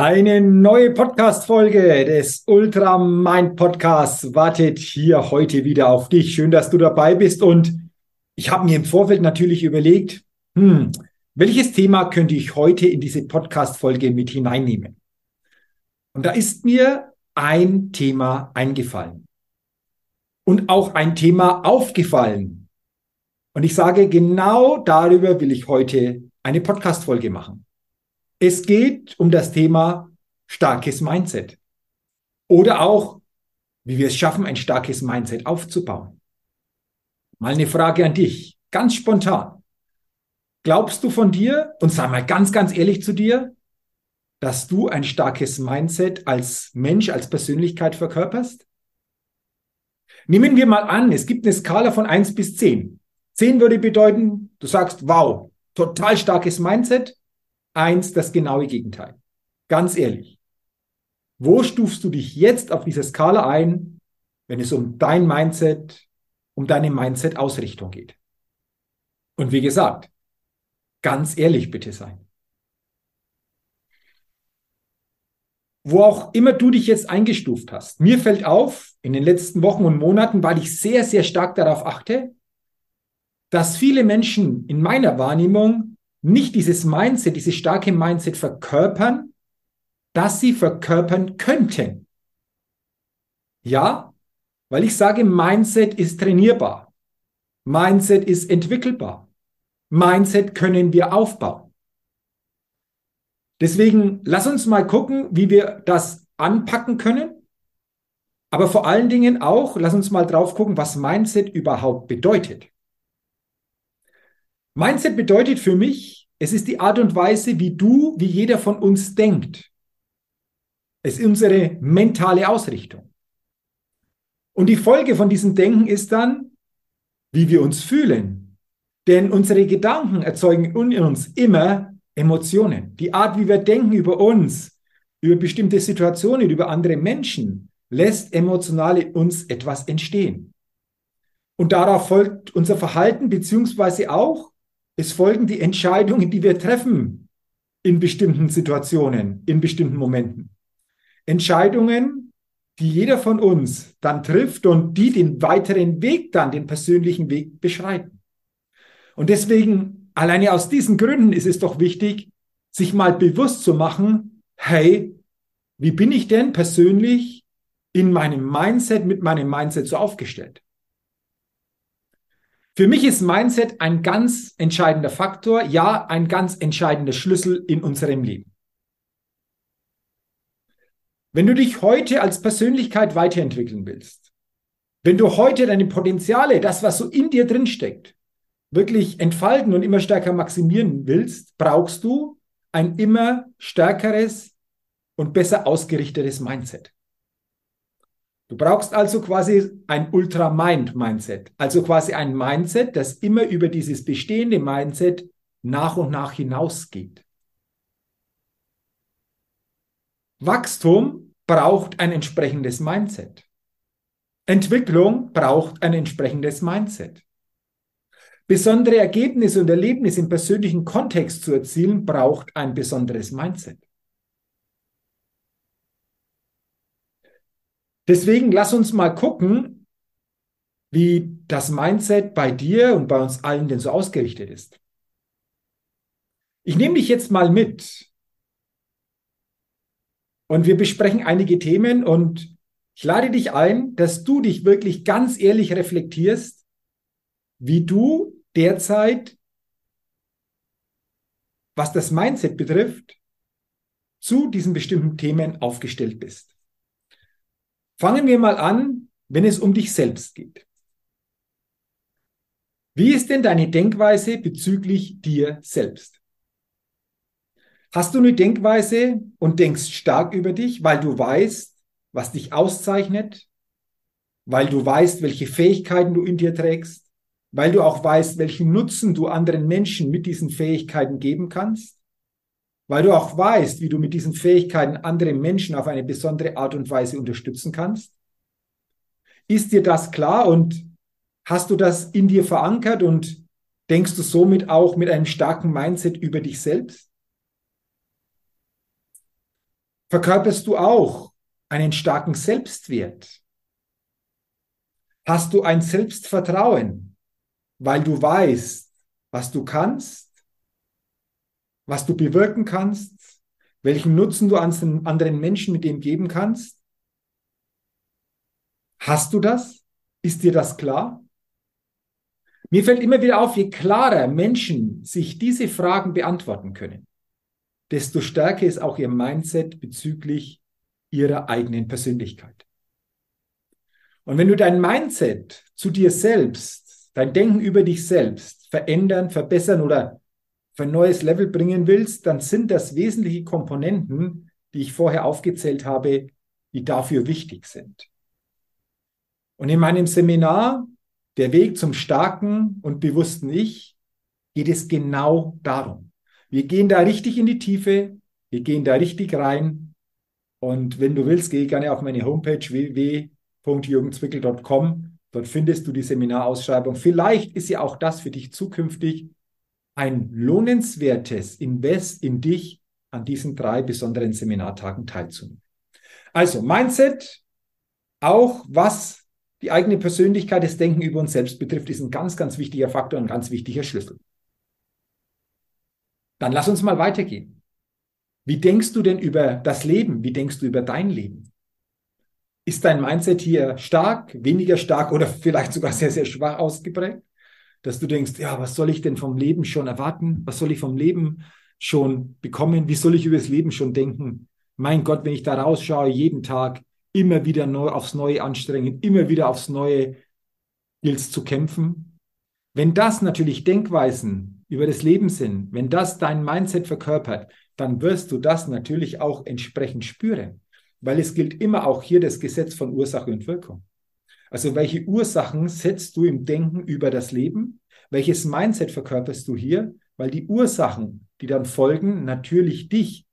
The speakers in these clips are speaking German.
Eine neue Podcast-Folge des Ultra Mind Podcasts wartet hier heute wieder auf dich. Schön, dass du dabei bist. Und ich habe mir im Vorfeld natürlich überlegt, hm, welches Thema könnte ich heute in diese Podcast-Folge mit hineinnehmen? Und da ist mir ein Thema eingefallen und auch ein Thema aufgefallen. Und ich sage, genau darüber will ich heute eine Podcast-Folge machen. Es geht um das Thema starkes Mindset. Oder auch, wie wir es schaffen, ein starkes Mindset aufzubauen. Mal eine Frage an dich, ganz spontan. Glaubst du von dir, und sag mal ganz, ganz ehrlich zu dir, dass du ein starkes Mindset als Mensch, als Persönlichkeit verkörperst? Nehmen wir mal an, es gibt eine Skala von eins bis zehn. Zehn würde bedeuten, du sagst, wow, total starkes Mindset eins das genaue Gegenteil. Ganz ehrlich. Wo stufst du dich jetzt auf dieser Skala ein, wenn es um dein Mindset, um deine Mindset-Ausrichtung geht? Und wie gesagt, ganz ehrlich bitte sein. Wo auch immer du dich jetzt eingestuft hast. Mir fällt auf, in den letzten Wochen und Monaten, weil ich sehr, sehr stark darauf achte, dass viele Menschen in meiner Wahrnehmung nicht dieses Mindset, dieses starke Mindset verkörpern, das sie verkörpern könnten. Ja, weil ich sage, Mindset ist trainierbar. Mindset ist entwickelbar. Mindset können wir aufbauen. Deswegen lass uns mal gucken, wie wir das anpacken können. Aber vor allen Dingen auch, lass uns mal drauf gucken, was Mindset überhaupt bedeutet. Mindset bedeutet für mich, es ist die Art und Weise, wie du, wie jeder von uns denkt. Es ist unsere mentale Ausrichtung. Und die Folge von diesem Denken ist dann, wie wir uns fühlen. Denn unsere Gedanken erzeugen in uns immer Emotionen. Die Art, wie wir denken über uns, über bestimmte Situationen, über andere Menschen, lässt emotional in uns etwas entstehen. Und darauf folgt unser Verhalten beziehungsweise auch es folgen die Entscheidungen, die wir treffen in bestimmten Situationen, in bestimmten Momenten. Entscheidungen, die jeder von uns dann trifft und die den weiteren Weg dann, den persönlichen Weg beschreiten. Und deswegen, alleine aus diesen Gründen ist es doch wichtig, sich mal bewusst zu machen, hey, wie bin ich denn persönlich in meinem Mindset, mit meinem Mindset so aufgestellt? Für mich ist Mindset ein ganz entscheidender Faktor, ja, ein ganz entscheidender Schlüssel in unserem Leben. Wenn du dich heute als Persönlichkeit weiterentwickeln willst, wenn du heute deine Potenziale, das, was so in dir drin steckt, wirklich entfalten und immer stärker maximieren willst, brauchst du ein immer stärkeres und besser ausgerichtetes Mindset. Du brauchst also quasi ein Ultra-Mind-Mindset, also quasi ein Mindset, das immer über dieses bestehende Mindset nach und nach hinausgeht. Wachstum braucht ein entsprechendes Mindset. Entwicklung braucht ein entsprechendes Mindset. Besondere Ergebnisse und Erlebnisse im persönlichen Kontext zu erzielen, braucht ein besonderes Mindset. Deswegen lass uns mal gucken, wie das Mindset bei dir und bei uns allen denn so ausgerichtet ist. Ich nehme dich jetzt mal mit und wir besprechen einige Themen und ich lade dich ein, dass du dich wirklich ganz ehrlich reflektierst, wie du derzeit, was das Mindset betrifft, zu diesen bestimmten Themen aufgestellt bist. Fangen wir mal an, wenn es um dich selbst geht. Wie ist denn deine Denkweise bezüglich dir selbst? Hast du eine Denkweise und denkst stark über dich, weil du weißt, was dich auszeichnet, weil du weißt, welche Fähigkeiten du in dir trägst, weil du auch weißt, welchen Nutzen du anderen Menschen mit diesen Fähigkeiten geben kannst, weil du auch weißt, wie du mit diesen Fähigkeiten andere Menschen auf eine besondere Art und Weise unterstützen kannst? Ist dir das klar und hast du das in dir verankert und denkst du somit auch mit einem starken Mindset über dich selbst? Verkörperst du auch einen starken Selbstwert? Hast du ein Selbstvertrauen, weil du weißt, was du kannst, was du bewirken kannst, welchen Nutzen du an anderen Menschen mit dem geben kannst? Hast du das? Ist dir das klar? Mir fällt immer wieder auf, je klarer Menschen sich diese Fragen beantworten können, desto stärker ist auch ihr Mindset bezüglich ihrer eigenen Persönlichkeit. Und wenn du dein Mindset zu dir selbst, dein Denken über dich selbst verändern, verbessern oder auf ein neues Level bringen willst, dann sind das wesentliche Komponenten, die ich vorher aufgezählt habe, die dafür wichtig sind. Und in meinem Seminar, der Weg zum starken und bewussten Ich, geht es genau darum. Wir gehen da richtig in die Tiefe, wir gehen da richtig rein. Und wenn du willst, geh gerne auf meine Homepage www.jürgenzwickel.com. Dort findest du die Seminarausschreibung. Vielleicht ist ja auch das für dich zukünftig ein lohnenswertes Invest in dich, an diesen drei besonderen Seminartagen teilzunehmen. Also Mindset, auch was die eigene Persönlichkeit, das Denken über uns selbst betrifft, ist ein ganz, ganz wichtiger Faktor, ein ganz wichtiger Schlüssel. Dann lass uns mal weitergehen. Wie denkst du denn über das Leben? Wie denkst du über dein Leben? Ist dein Mindset hier stark, weniger stark oder vielleicht sogar sehr, sehr schwach ausgeprägt? Dass du denkst, ja, was soll ich denn vom Leben schon erwarten? Was soll ich vom Leben schon bekommen? Wie soll ich über das Leben schon denken? Mein Gott, wenn ich da rausschaue, jeden Tag immer wieder neu aufs Neue anstrengen, immer wieder aufs Neue gilt zu kämpfen. Wenn das natürlich Denkweisen über das Leben sind, wenn das dein Mindset verkörpert, dann wirst du das natürlich auch entsprechend spüren, weil es gilt immer auch hier das Gesetz von Ursache und Wirkung. Also welche Ursachen setzt du im Denken über das Leben? Welches Mindset verkörperst du hier? Weil die Ursachen, die dann folgen, natürlich dich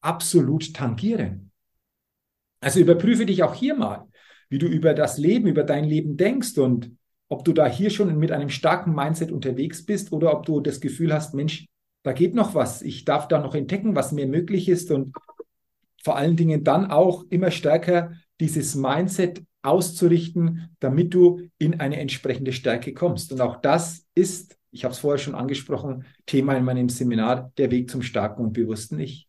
absolut tangieren. Also überprüfe dich auch hier mal, wie du über das Leben, über dein Leben denkst und ob du da hier schon mit einem starken Mindset unterwegs bist oder ob du das Gefühl hast, Mensch, da geht noch was. Ich darf da noch entdecken, was mir möglich ist und vor allen Dingen dann auch immer stärker dieses Mindset auszurichten, damit du in eine entsprechende Stärke kommst. Und auch das ist, ich habe es vorher schon angesprochen, Thema in meinem Seminar, der Weg zum starken und bewussten Ich.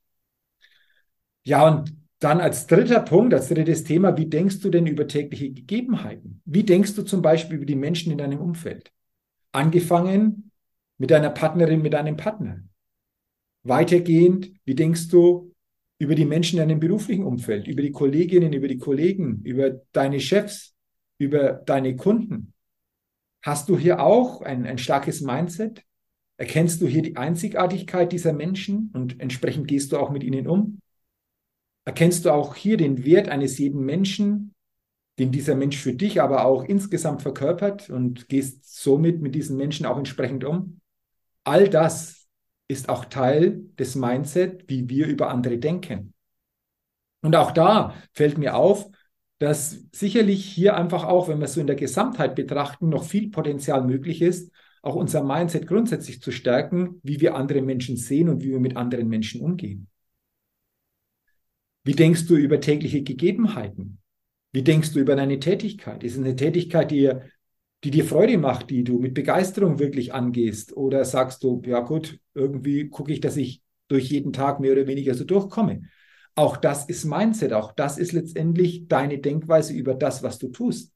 Ja, und dann als dritter Punkt, als drittes Thema, wie denkst du denn über tägliche Gegebenheiten? Wie denkst du zum Beispiel über die Menschen in deinem Umfeld? Angefangen mit deiner Partnerin, mit deinem Partner. Weitergehend, wie denkst du über die Menschen in deinem beruflichen Umfeld, über die Kolleginnen, über die Kollegen, über deine Chefs, über deine Kunden? Hast du hier auch ein, ein starkes Mindset? Erkennst du hier die Einzigartigkeit dieser Menschen und entsprechend gehst du auch mit ihnen um? erkennst du auch hier den Wert eines jeden Menschen, den dieser Mensch für dich aber auch insgesamt verkörpert und gehst somit mit diesen Menschen auch entsprechend um. All das ist auch Teil des Mindset, wie wir über andere denken. Und auch da fällt mir auf, dass sicherlich hier einfach auch, wenn wir es so in der Gesamtheit betrachten, noch viel Potenzial möglich ist, auch unser Mindset grundsätzlich zu stärken, wie wir andere Menschen sehen und wie wir mit anderen Menschen umgehen. Wie denkst du über tägliche Gegebenheiten? Wie denkst du über deine Tätigkeit? Ist es eine Tätigkeit, die, die dir Freude macht, die du mit Begeisterung wirklich angehst? Oder sagst du, ja gut, irgendwie gucke ich, dass ich durch jeden Tag mehr oder weniger so durchkomme? Auch das ist Mindset, auch das ist letztendlich deine Denkweise über das, was du tust.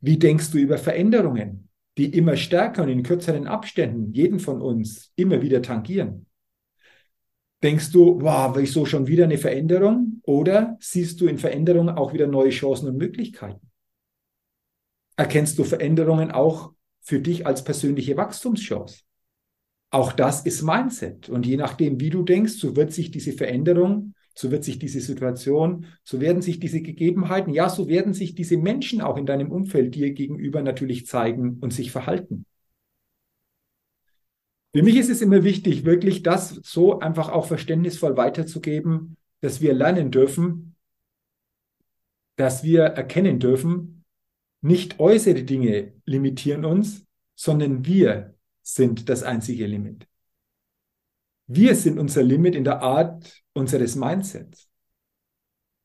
Wie denkst du über Veränderungen, die immer stärker und in kürzeren Abständen jeden von uns immer wieder tangieren? Denkst du, wow, will ich so schon wieder eine Veränderung? Oder siehst du in Veränderungen auch wieder neue Chancen und Möglichkeiten? Erkennst du Veränderungen auch für dich als persönliche Wachstumschance? Auch das ist Mindset. Und je nachdem, wie du denkst, so wird sich diese Veränderung, so wird sich diese Situation, so werden sich diese Gegebenheiten, ja, so werden sich diese Menschen auch in deinem Umfeld dir gegenüber natürlich zeigen und sich verhalten. Für mich ist es immer wichtig, wirklich das so einfach auch verständnisvoll weiterzugeben, dass wir lernen dürfen, dass wir erkennen dürfen, nicht äußere Dinge limitieren uns, sondern wir sind das einzige Limit. Wir sind unser Limit in der Art unseres Mindsets.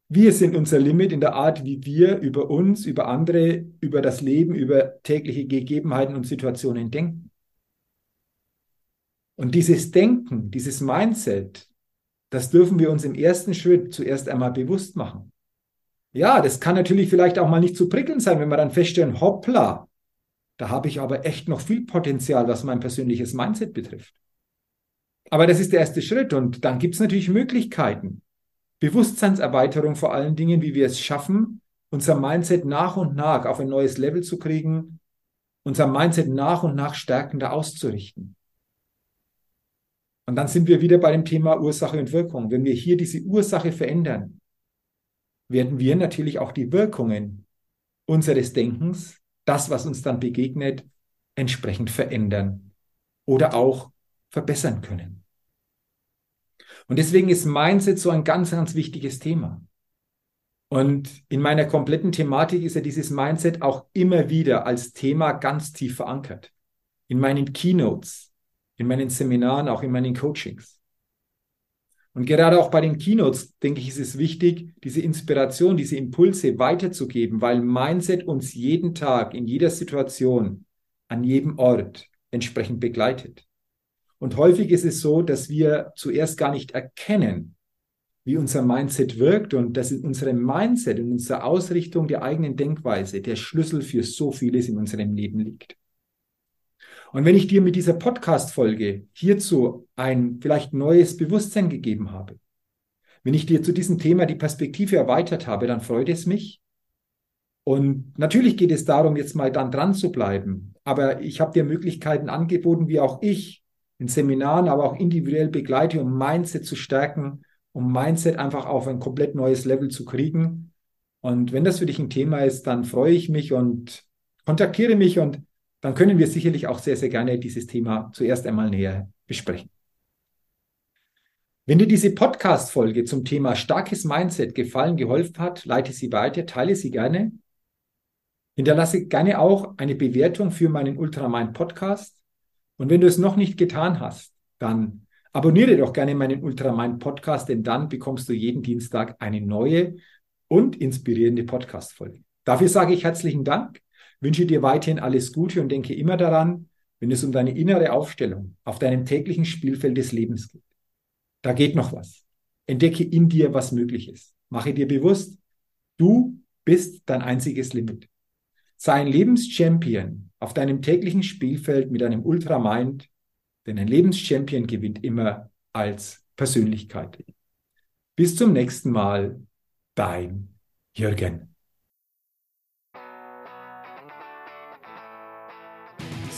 Wir sind unser Limit in der Art, wie wir über uns, über andere, über das Leben, über tägliche Gegebenheiten und Situationen denken. Und dieses Denken, dieses Mindset, das dürfen wir uns im ersten Schritt zuerst einmal bewusst machen. Ja, das kann natürlich vielleicht auch mal nicht zu so prickelnd sein, wenn wir dann feststellen, hoppla, da habe ich aber echt noch viel Potenzial, was mein persönliches Mindset betrifft. Aber das ist der erste Schritt und dann gibt es natürlich Möglichkeiten. Bewusstseinserweiterung vor allen Dingen, wie wir es schaffen, unser Mindset nach und nach auf ein neues Level zu kriegen, unser Mindset nach und nach stärkender auszurichten. Und dann sind wir wieder bei dem Thema Ursache und Wirkung. Wenn wir hier diese Ursache verändern, werden wir natürlich auch die Wirkungen unseres Denkens, das, was uns dann begegnet, entsprechend verändern oder auch verbessern können. Und deswegen ist Mindset so ein ganz, ganz wichtiges Thema. Und in meiner kompletten Thematik ist ja dieses Mindset auch immer wieder als Thema ganz tief verankert. In meinen Keynotes, in meinen Seminaren, auch in meinen Coachings. Und gerade auch bei den Keynotes, denke ich, ist es wichtig, diese Inspiration, diese Impulse weiterzugeben, weil Mindset uns jeden Tag, in jeder Situation, an jedem Ort entsprechend begleitet. Und häufig ist es so, dass wir zuerst gar nicht erkennen, wie unser Mindset wirkt und dass in unserem Mindset, in unserer Ausrichtung der eigenen Denkweise der Schlüssel für so vieles in unserem Leben liegt. Und wenn ich dir mit dieser Podcast-Folge hierzu ein vielleicht neues Bewusstsein gegeben habe, wenn ich dir zu diesem Thema die Perspektive erweitert habe, dann freut es mich. Und natürlich geht es darum, jetzt mal dann dran zu bleiben. Aber ich habe dir Möglichkeiten angeboten, wie auch ich in Seminaren, aber auch individuell begleite, um Mindset zu stärken, um Mindset einfach auf ein komplett neues Level zu kriegen. Und wenn das für dich ein Thema ist, dann freue ich mich und kontaktiere mich und dann können wir sicherlich auch sehr, sehr gerne dieses Thema zuerst einmal näher besprechen. Wenn dir diese Podcast-Folge zum Thema starkes Mindset gefallen, geholfen hat, leite sie weiter, teile sie gerne. Hinterlasse gerne auch eine Bewertung für meinen Ultramind Podcast. Und wenn du es noch nicht getan hast, dann abonniere doch gerne meinen Ultramind Podcast, denn dann bekommst du jeden Dienstag eine neue und inspirierende Podcast-Folge. Dafür sage ich herzlichen Dank wünsche dir weiterhin alles Gute und denke immer daran, wenn es um deine innere Aufstellung auf deinem täglichen Spielfeld des Lebens geht. Da geht noch was. Entdecke in dir, was möglich ist. Mache dir bewusst, du bist dein einziges Limit. Sei ein Lebenschampion auf deinem täglichen Spielfeld mit einem Ultramind, denn ein Lebenschampion gewinnt immer als Persönlichkeit. Bis zum nächsten Mal, dein Jürgen.